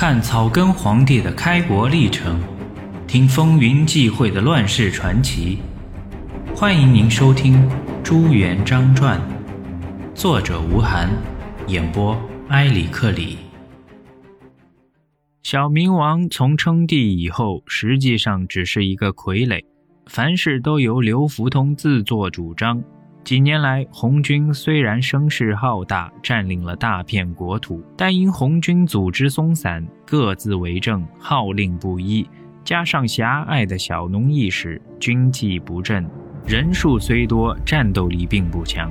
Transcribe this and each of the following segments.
看草根皇帝的开国历程，听风云际会的乱世传奇。欢迎您收听《朱元璋传》，作者吴晗，演播埃里克里。小明王从称帝以后，实际上只是一个傀儡，凡事都由刘福通自作主张。几年来，红军虽然声势浩大，占领了大片国土，但因红军组织松散，各自为政，号令不一，加上狭隘的小农意识，军纪不振，人数虽多，战斗力并不强。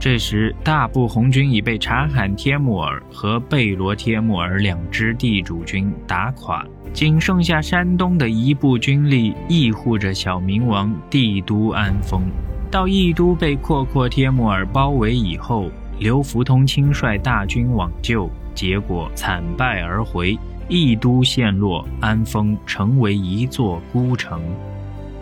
这时，大部红军已被察罕帖木儿和贝罗帖木儿两支地主军打垮，仅剩下山东的一部军力庇护着小明王帝都安丰。到义都被阔阔帖木儿包围以后，刘福通亲率大军往救，结果惨败而回，义都陷落，安丰成为一座孤城。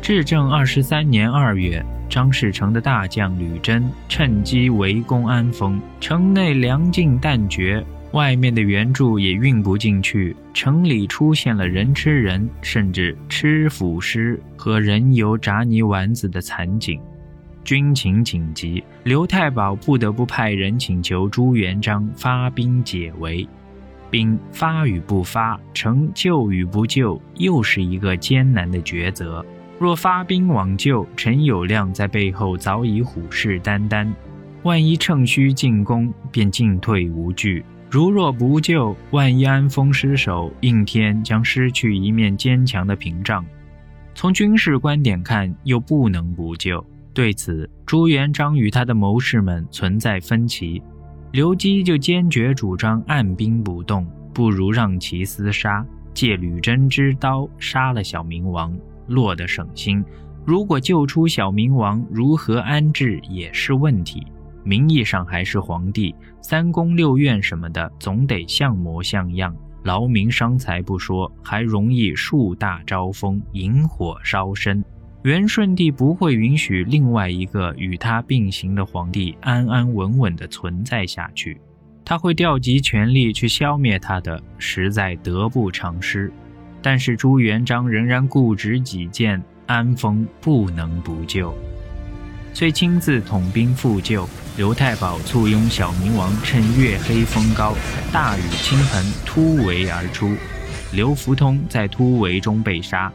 至正二十三年二月，张士诚的大将吕珍趁机围攻安丰，城内粮尽弹绝，外面的援助也运不进去，城里出现了人吃人，甚至吃腐尸和人油炸泥丸子的惨景。军情紧急，刘太保不得不派人请求朱元璋发兵解围。兵发与不发，成救与不救，又是一个艰难的抉择。若发兵往救，陈友谅在背后早已虎视眈眈，万一趁虚进攻，便进退无据；如若不救，万一安丰失守，应天将失去一面坚强的屏障。从军事观点看，又不能不救。对此，朱元璋与他的谋士们存在分歧。刘基就坚决主张按兵不动，不如让其厮杀，借吕珍之刀杀了小明王，落得省心。如果救出小明王，如何安置也是问题。名义上还是皇帝，三宫六院什么的，总得像模像样，劳民伤财不说，还容易树大招风，引火烧身。元顺帝不会允许另外一个与他并行的皇帝安安稳稳地存在下去，他会调集权力去消灭他的，实在得不偿失。但是朱元璋仍然固执己见，安丰不能不救，遂亲自统兵复救。刘太保簇拥小明王，趁月黑风高、大雨倾盆，突围而出。刘福通在突围中被杀。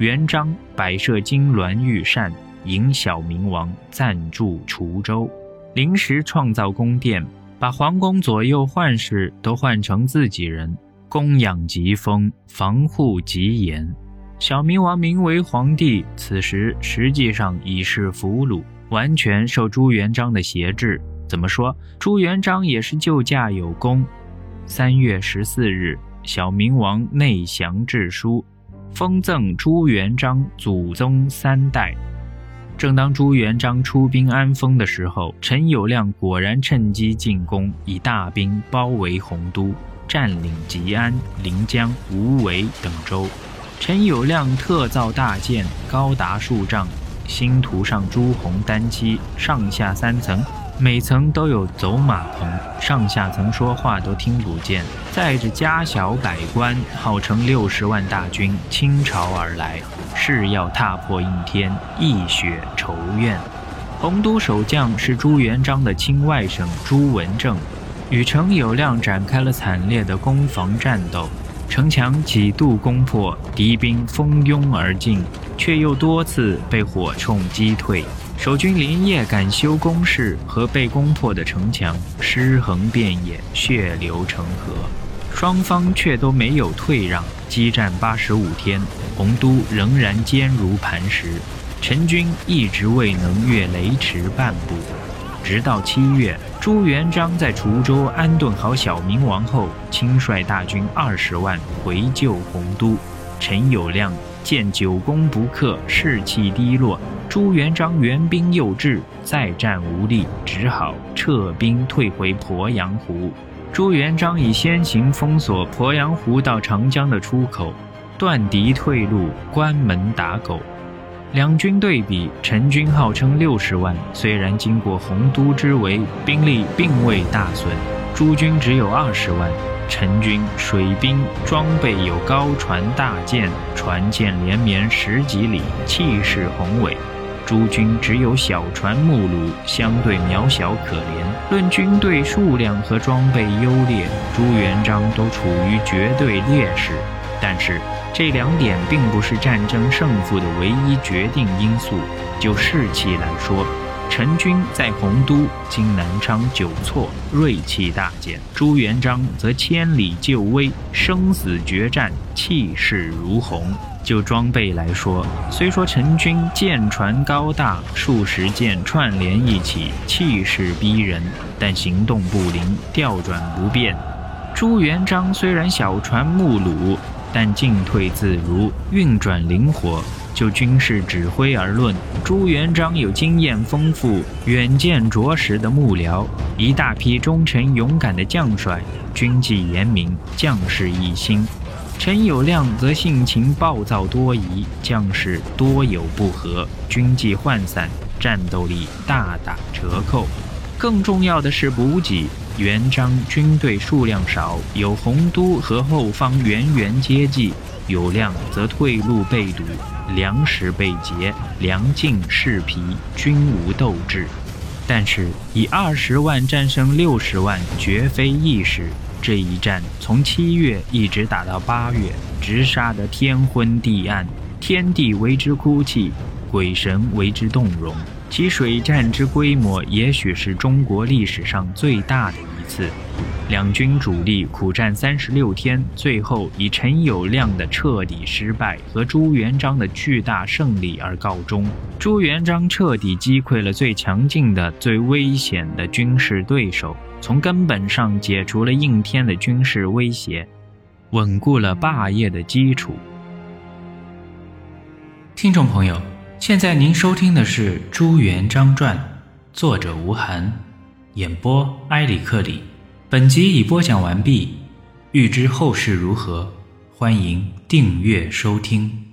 元璋摆设金銮御膳，迎小明王暂住滁州，临时创造宫殿，把皇宫左右宦事都换成自己人，供养极丰，防护极严。小明王名为皇帝，此时实际上已是俘虏，完全受朱元璋的挟制。怎么说？朱元璋也是救驾有功。三月十四日，小明王内降致书。封赠朱元璋祖宗三代。正当朱元璋出兵安丰的时候，陈友谅果然趁机进攻，以大兵包围洪都，占领吉安、临江、无为等州。陈友谅特造大舰，高达数丈，星图上朱红单漆，上下三层。每层都有走马棚，上下层说话都听不见，载着家小百官，号称六十万大军倾巢而来，誓要踏破应天，一雪仇怨。洪都守将是朱元璋的亲外甥朱文正，与程友谅展开了惨烈的攻防战斗，城墙几度攻破，敌兵蜂拥而进，却又多次被火铳击退。守军连夜赶修工事和被攻破的城墙，尸横遍野，血流成河。双方却都没有退让。激战八十五天，洪都仍然坚如磐石，陈军一直未能越雷池半步。直到七月，朱元璋在滁州安顿好小明王后，亲率大军二十万回救洪都。陈友谅见久攻不克，士气低落。朱元璋援兵又至，再战无力，只好撤兵退回鄱阳湖。朱元璋已先行封锁鄱阳湖到长江的出口，断敌退路，关门打狗。两军对比，陈军号称六十万，虽然经过洪都之围，兵力并未大损，朱军只有二十万，陈军水兵装备有高船大舰，船舰连绵十几里，气势宏伟。朱军只有小船木橹，相对渺小可怜。论军队数量和装备优劣，朱元璋都处于绝对劣势。但是这两点并不是战争胜负的唯一决定因素。就士气来说，陈军在洪都、今南昌久挫，锐气大减；朱元璋则千里救危，生死决战，气势如虹。就装备来说，虽说陈军舰船高大，数十舰串联一起，气势逼人，但行动不灵，调转不便。朱元璋虽然小船木橹，但进退自如，运转灵活。就军事指挥而论，朱元璋有经验丰富、远见卓识的幕僚，一大批忠诚勇敢的将帅，军纪严明，将士一心。陈友谅则性情暴躁多疑，将士多有不和，军纪涣散，战斗力大打折扣。更重要的是补给，元璋军队数量少，有洪都和后方源源接济；有量则退路被堵，粮食被劫，粮尽士疲，均无斗志。但是以二十万战胜六十万，绝非易事。这一战从七月一直打到八月，直杀得天昏地暗，天地为之哭泣，鬼神为之动容。其水战之规模，也许是中国历史上最大的一次。两军主力苦战三十六天，最后以陈友谅的彻底失败和朱元璋的巨大胜利而告终。朱元璋彻底击溃了最强劲的、最危险的军事对手。从根本上解除了应天的军事威胁，稳固了霸业的基础。听众朋友，现在您收听的是《朱元璋传》，作者吴晗，演播埃里克里。本集已播讲完毕，欲知后事如何，欢迎订阅收听。